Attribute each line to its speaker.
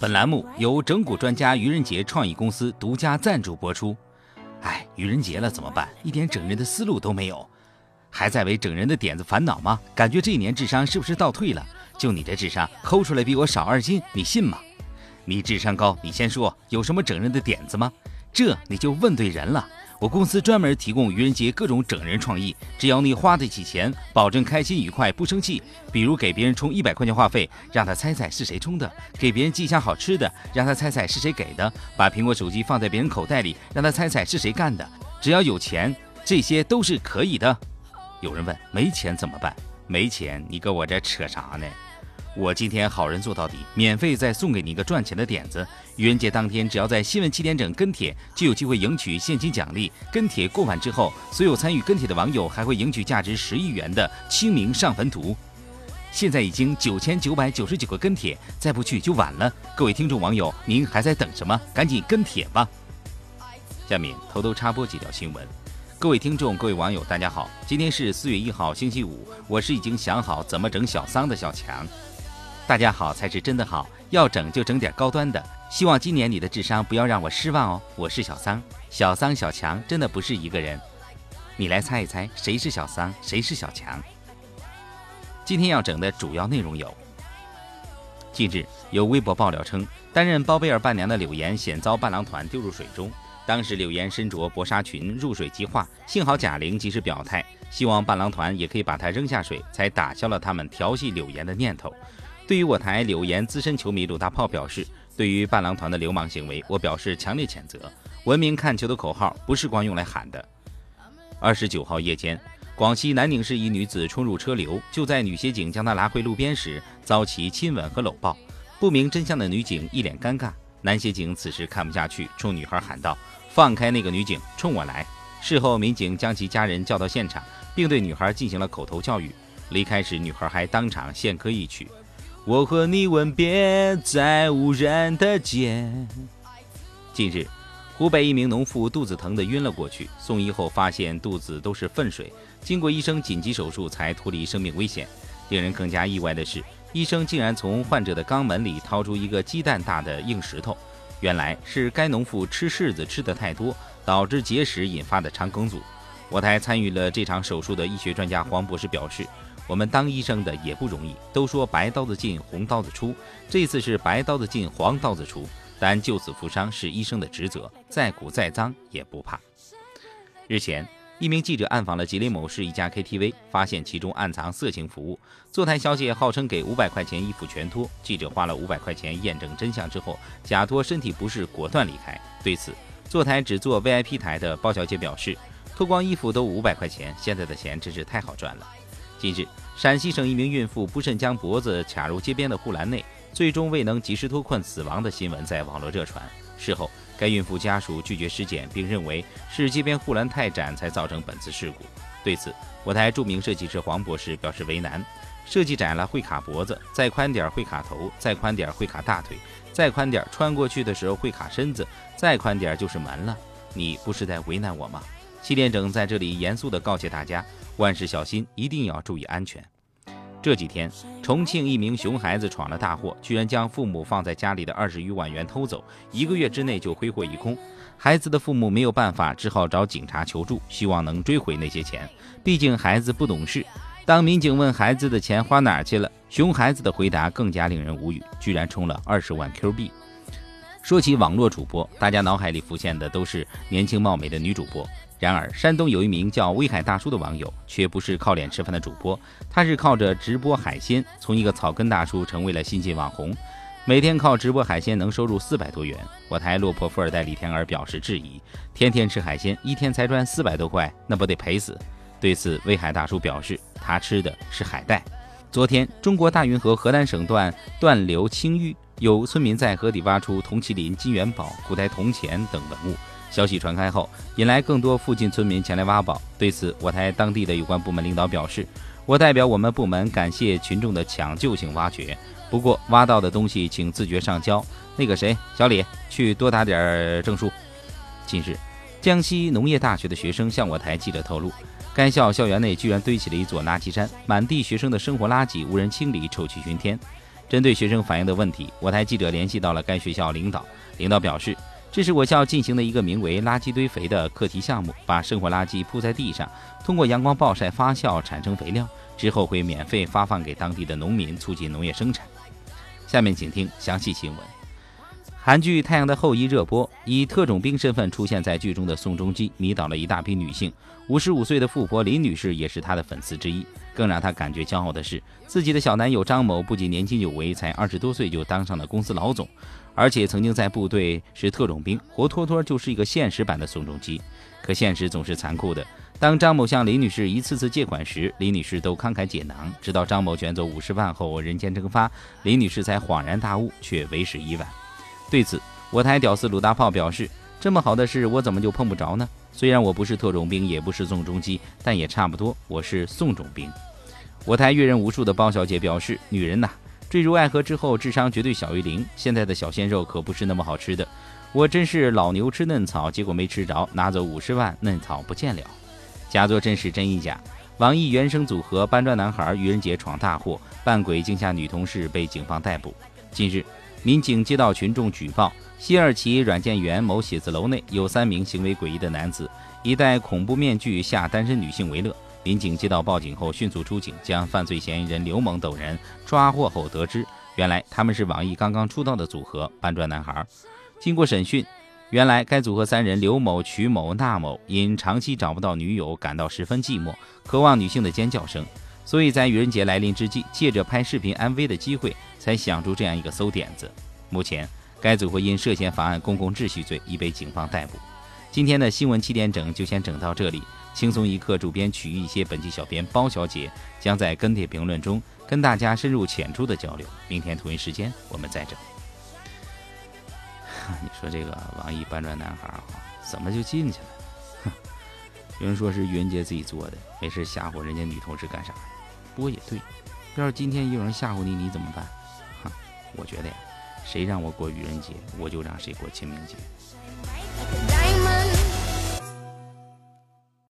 Speaker 1: 本栏目由整蛊专家愚人节创意公司独家赞助播出。哎，愚人节了怎么办？一点整人的思路都没有，还在为整人的点子烦恼吗？感觉这一年智商是不是倒退了？就你这智商，抠出来比我少二斤，你信吗？你智商高，你先说有什么整人的点子吗？这你就问对人了。我公司专门提供愚人节各种整人创意，只要你花得起钱，保证开心愉快不生气。比如给别人充一百块钱话费，让他猜猜是谁充的；给别人寄箱好吃的，让他猜猜是谁给的；把苹果手机放在别人口袋里，让他猜猜是谁干的。只要有钱，这些都是可以的。有人问没钱怎么办？没钱你搁我这扯啥呢？我今天好人做到底，免费再送给你一个赚钱的点子。愚人节当天，只要在新闻七点整跟帖，就有机会赢取现金奖励。跟帖过完之后，所有参与跟帖的网友还会赢取价值十亿元的清明上坟图。现在已经九千九百九十九个跟帖，再不去就晚了。各位听众网友，您还在等什么？赶紧跟帖吧！下面偷偷插播几条新闻。各位听众，各位网友，大家好，今天是四月一号，星期五，我是已经想好怎么整小桑的小强。大家好才是真的好，要整就整点高端的。希望今年你的智商不要让我失望哦。我是小桑，小桑小强真的不是一个人。你来猜一猜，谁是小桑，谁是小强？今天要整的主要内容有：近日有微博爆料称，担任包贝尔伴娘的柳岩险遭伴郎团丢入水中，当时柳岩身着薄纱裙入水即化，幸好贾玲及时表态，希望伴郎团也可以把她扔下水，才打消了他们调戏柳岩的念头。对于我台柳岩资深球迷鲁大炮表示，对于伴郎团的流氓行为，我表示强烈谴责。文明看球的口号不是光用来喊的。二十九号夜间，广西南宁市一女子冲入车流，就在女协警将她拉回路边时，遭其亲吻和搂抱。不明真相的女警一脸尴尬，男协警此时看不下去，冲女孩喊道：“放开那个女警，冲我来！”事后，民警将其家人叫到现场，并对女孩进行了口头教育。离开时，女孩还当场献歌一曲。我和你吻别在无人的街。近日，湖北一名农妇肚子疼得晕了过去，送医后发现肚子都是粪水，经过医生紧急手术才脱离生命危险。令人更加意外的是，医生竟然从患者的肛门里掏出一个鸡蛋大的硬石头，原来是该农妇吃柿子吃得太多，导致结石引发的肠梗阻。我台参与了这场手术的医学专家黄博士表示。我们当医生的也不容易，都说白刀子进红刀子出，这次是白刀子进黄刀子出，但救死扶伤是医生的职责，再苦再脏也不怕。日前，一名记者暗访了吉林某市一家 KTV，发现其中暗藏色情服务，坐台小姐号称给五百块钱衣服全脱，记者花了五百块钱验证真相之后，假托身体不适果断离开。对此，坐台只坐 VIP 台的包小姐表示，脱光衣服都五百块钱，现在的钱真是太好赚了。近日，陕西省一名孕妇不慎将脖子卡入街边的护栏内，最终未能及时脱困死亡的新闻在网络热传。事后，该孕妇家属拒绝尸检，并认为是街边护栏太窄才造成本次事故。对此，我台著名设计师黄博士表示为难：设计窄了会卡脖子，再宽点会卡头，再宽点会卡大腿，再宽点穿过去的时候会卡身子，再宽点就是门了。你不是在为难我吗？系列整在这里严肃地告诫大家，万事小心，一定要注意安全。这几天，重庆一名熊孩子闯了大祸，居然将父母放在家里的二十余万元偷走，一个月之内就挥霍一空。孩子的父母没有办法，只好找警察求助，希望能追回那些钱。毕竟孩子不懂事。当民警问孩子的钱花哪儿去了，熊孩子的回答更加令人无语，居然充了二十万 Q 币。说起网络主播，大家脑海里浮现的都是年轻貌美的女主播。然而，山东有一名叫威海大叔的网友，却不是靠脸吃饭的主播，他是靠着直播海鲜，从一个草根大叔成为了新晋网红，每天靠直播海鲜能收入四百多元。我台落魄富二代李天儿表示质疑：天天吃海鲜，一天才赚四百多块，那不得赔死？对此，威海大叔表示，他吃的是海带。昨天，中国大运河河南省段断流清淤，有村民在河底挖出铜麒麟、金元宝、古代铜钱等文物。消息传开后，引来更多附近村民前来挖宝。对此，我台当地的有关部门领导表示：“我代表我们部门感谢群众的抢救性挖掘，不过挖到的东西请自觉上交。那个谁，小李，去多打点证书。”近日，江西农业大学的学生向我台记者透露，该校校园内居然堆起了一座垃圾山，满地学生的生活垃圾无人清理，臭气熏天。针对学生反映的问题，我台记者联系到了该学校领导，领导表示，这是我校进行的一个名为“垃圾堆肥”的课题项目，把生活垃圾铺在地上，通过阳光暴晒发酵产生肥料，之后会免费发放给当地的农民，促进农业生产。下面请听详细新闻。韩剧《太阳的后裔》热播，以特种兵身份出现在剧中的宋仲基迷倒了一大批女性。五十五岁的富婆林女士也是他的粉丝之一。更让他感觉骄傲的是，自己的小男友张某不仅年轻有为，才二十多岁就当上了公司老总，而且曾经在部队是特种兵，活脱脱就是一个现实版的宋仲基。可现实总是残酷的。当张某向林女士一次次借款时，林女士都慷慨解囊，直到张某卷走五十万后人间蒸发，林女士才恍然大悟，却为时已晚。对此，我台屌丝鲁大炮表示：“这么好的事，我怎么就碰不着呢？虽然我不是特种兵，也不是宋仲基，但也差不多，我是宋种兵。”我台阅人无数的包小姐表示：“女人呐，坠入爱河之后，智商绝对小于零。现在的小鲜肉可不是那么好吃的。我真是老牛吃嫩草，结果没吃着，拿走五十万，嫩草不见了。”假作真是真亦假。网易原声组合搬砖男孩愚人节闯大祸，扮鬼惊吓女同事被警方逮捕。近日，民警接到群众举报，西二旗软件园某写字楼内有三名行为诡异的男子，以戴恐怖面具吓单身女性为乐。民警接到报警后，迅速出警，将犯罪嫌疑人刘某等人抓获后，得知原来他们是网易刚刚出道的组合搬砖男孩。经过审讯。原来该组合三人刘某、曲某、娜某因长期找不到女友，感到十分寂寞，渴望女性的尖叫声，所以在愚人节来临之际，借着拍视频 MV 的机会，才想出这样一个馊点子。目前，该组合因涉嫌妨碍公共秩序罪已被警方逮捕。今天的新闻七点整就先整到这里，轻松一刻主编曲一些，本期小编包小姐将在跟帖评论中跟大家深入浅出的交流。明天同一时间我们再整。你说这个网易搬砖男孩哈，怎么就进去了？哼，有人说是愚人节自己做的，没事吓唬人家女同事干啥？不过也对，要是今天有人吓唬你，你怎么办？哈，我觉得呀，谁让我过愚人节，我就让谁过清明节。